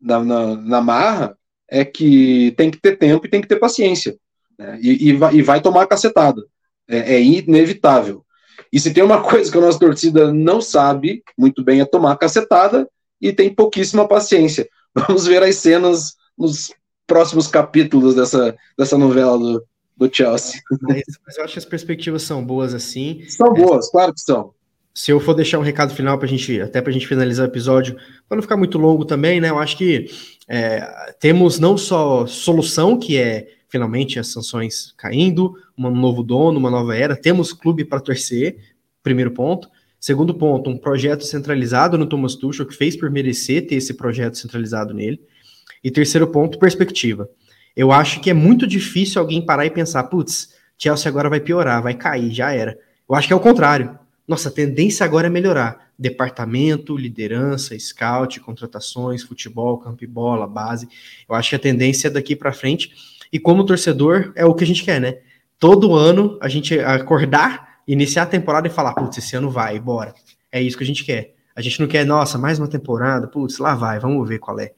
na, na, na marra é que tem que ter tempo e tem que ter paciência. Né? E, e, vai, e vai tomar cacetada. É, é, inevitável. E se tem uma coisa que a nossa torcida não sabe muito bem é tomar cacetada e tem pouquíssima paciência. Vamos ver as cenas nos próximos capítulos dessa, dessa novela do, do Chelsea. Mas, mas, eu acho que as perspectivas são boas assim. São boas, claro que são. Se eu for deixar um recado final para a gente, até para a gente finalizar o episódio, para não ficar muito longo também, né? Eu acho que é, temos não só solução, que é finalmente as sanções caindo, um novo dono, uma nova era, temos clube para torcer, primeiro ponto. Segundo ponto, um projeto centralizado no Thomas Tuchel, que fez por merecer ter esse projeto centralizado nele. E terceiro ponto, perspectiva. Eu acho que é muito difícil alguém parar e pensar, putz, Chelsea agora vai piorar, vai cair, já era. Eu acho que é o contrário. Nossa, a tendência agora é melhorar. Departamento, liderança, scout, contratações, futebol, campo e bola, base. Eu acho que a tendência é daqui para frente. E como torcedor, é o que a gente quer, né? Todo ano a gente acordar iniciar a temporada e falar, putz, esse ano vai, bora. É isso que a gente quer. A gente não quer, nossa, mais uma temporada, putz, lá vai, vamos ver qual é.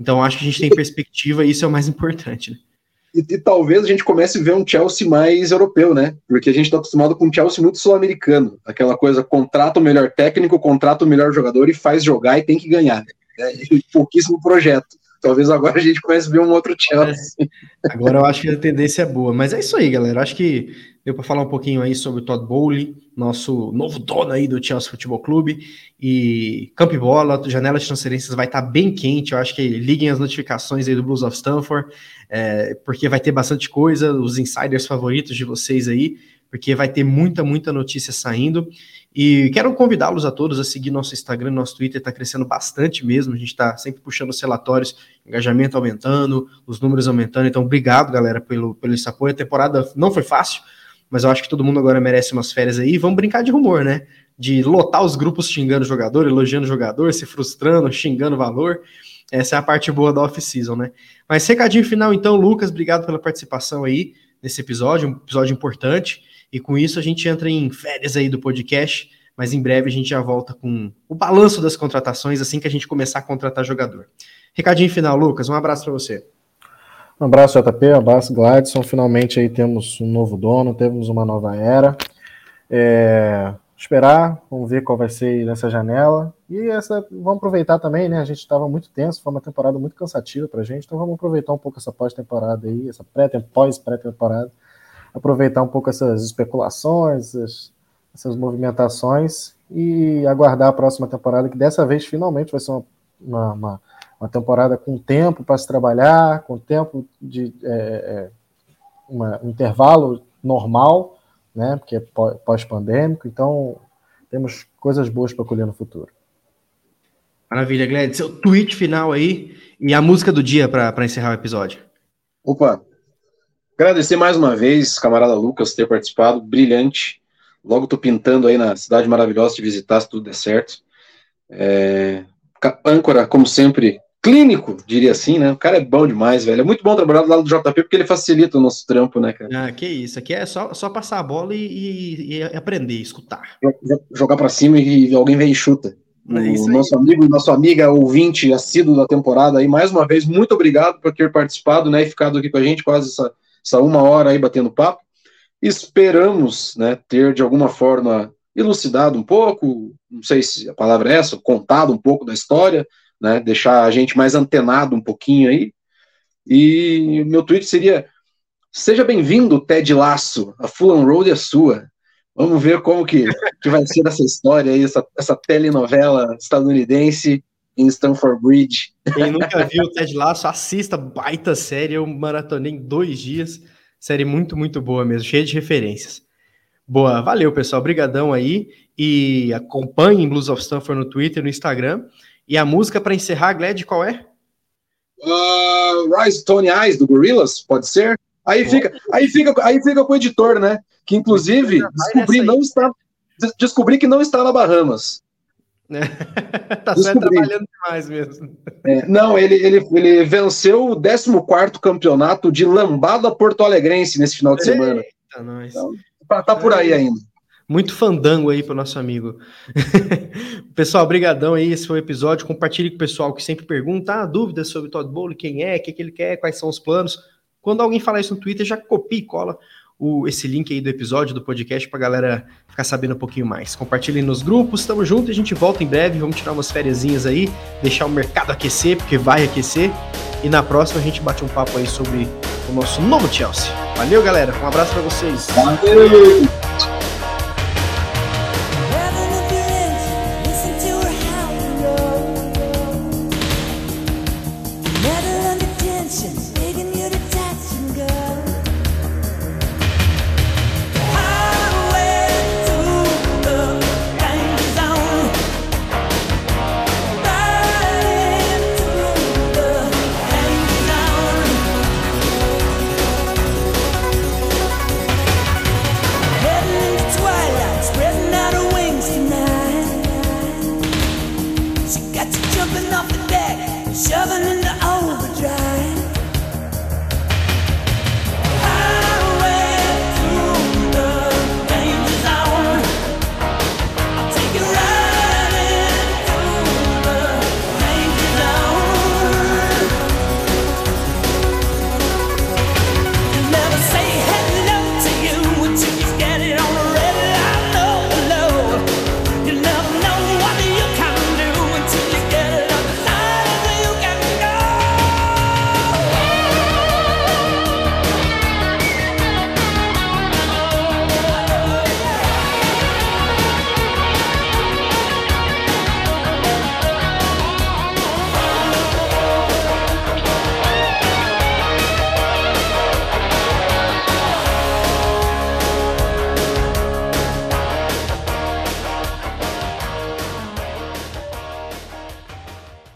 Então acho que a gente tem perspectiva e isso é o mais importante, né? E, e, talvez a gente comece a ver um Chelsea mais europeu, né? Porque a gente está acostumado com um Chelsea muito sul-americano. Aquela coisa, contrata o melhor técnico, contrata o melhor jogador e faz jogar e tem que ganhar. É, pouquíssimo projeto. Talvez agora a gente comece a ver um outro Chelsea. Agora eu acho que a tendência é boa. Mas é isso aí, galera. Acho que deu para falar um pouquinho aí sobre o Todd Bowley, nosso novo dono aí do Chelsea Futebol Clube. E campo e bola, janela de transferências vai estar tá bem quente. Eu acho que liguem as notificações aí do Blues of Stanford, é, porque vai ter bastante coisa, os insiders favoritos de vocês aí, porque vai ter muita, muita notícia saindo. E quero convidá-los a todos a seguir nosso Instagram, nosso Twitter está crescendo bastante mesmo. A gente está sempre puxando os relatórios, engajamento aumentando, os números aumentando. Então, obrigado, galera, pelo, pelo esse apoio. A temporada não foi fácil, mas eu acho que todo mundo agora merece umas férias aí. Vamos brincar de rumor, né? De lotar os grupos xingando o jogador, elogiando o jogador, se frustrando, xingando o valor. Essa é a parte boa da off-season, né? Mas recadinho final, então, Lucas, obrigado pela participação aí nesse episódio, um episódio importante. E com isso a gente entra em férias aí do podcast, mas em breve a gente já volta com o balanço das contratações assim que a gente começar a contratar jogador. Recadinho final, Lucas, um abraço para você. Um abraço, JP, um abraço, Gladson. Finalmente aí temos um novo dono, temos uma nova era. É, esperar, vamos ver qual vai ser nessa janela. E essa, vamos aproveitar também, né? A gente estava muito tenso, foi uma temporada muito cansativa para a gente, então vamos aproveitar um pouco essa pós-temporada aí, essa pós-pré-temporada aproveitar um pouco essas especulações, essas, essas, movimentações e aguardar a próxima temporada, que dessa vez finalmente vai ser uma, uma, uma, uma temporada com tempo para se trabalhar, com tempo de é, é, uma, um intervalo normal, né, porque é pós-pandêmico, então temos coisas boas para colher no futuro. Maravilha, Glenn. Seu tweet final aí e a música do dia para encerrar o episódio. Opa, Agradecer mais uma vez, camarada Lucas, ter participado, brilhante. Logo tô pintando aí na cidade maravilhosa de visitar, se tudo der certo. É... âncora, como sempre, clínico, diria assim, né? O cara é bom demais, velho. É muito bom trabalhar do lado do JP porque ele facilita o nosso trampo, né, cara? Ah, que isso. Aqui é só, só passar a bola e, e, aprender, escutar. Jogar para cima e alguém vem e chuta. É o nosso amigo e nossa amiga ouvinte assíduo da temporada aí, mais uma vez, muito obrigado por ter participado, né, e ficado aqui com a gente quase essa essa uma hora aí batendo papo. Esperamos né, ter, de alguma forma, elucidado um pouco, não sei se a palavra é essa, contado um pouco da história, né, deixar a gente mais antenado um pouquinho aí. E meu tweet seria: seja bem-vindo, Ted Laço, a Fulham Road é sua. Vamos ver como que, que vai ser essa história aí, essa, essa telenovela estadunidense em Stanford Bridge. Quem nunca viu o Ted Lasso, assista, baita série, eu maratonei em dois dias, série muito, muito boa mesmo, cheia de referências. Boa, valeu pessoal, brigadão aí, e acompanhem Blues of Stanford no Twitter, no Instagram, e a música para encerrar, Glad, qual é? Uh, Rise Tony Eyes, do Gorillaz, pode ser? Aí fica, aí fica, aí fica com o editor, né? Que inclusive descobri não está, descobri que não está na Bahamas. tá trabalhando demais mesmo. É, não, ele, ele, ele venceu o 14 campeonato de lambada porto-alegrense nesse final de semana. Eita, nós. Então, tá, tá por aí ainda. Muito fandango aí pro nosso amigo. pessoal, brigadão aí, esse foi o episódio. Compartilhe com o pessoal que sempre pergunta, ah, dúvidas sobre o Todd Bowley, quem é, o que, que ele quer, quais são os planos. Quando alguém falar isso no Twitter, já copia e cola o, esse link aí do episódio, do podcast, pra galera ficar sabendo um pouquinho mais. Compartilhem nos grupos, tamo junto a gente volta em breve. Vamos tirar umas férias aí, deixar o mercado aquecer, porque vai aquecer. E na próxima a gente bate um papo aí sobre o nosso novo Chelsea. Valeu, galera. Um abraço para vocês. Valeu!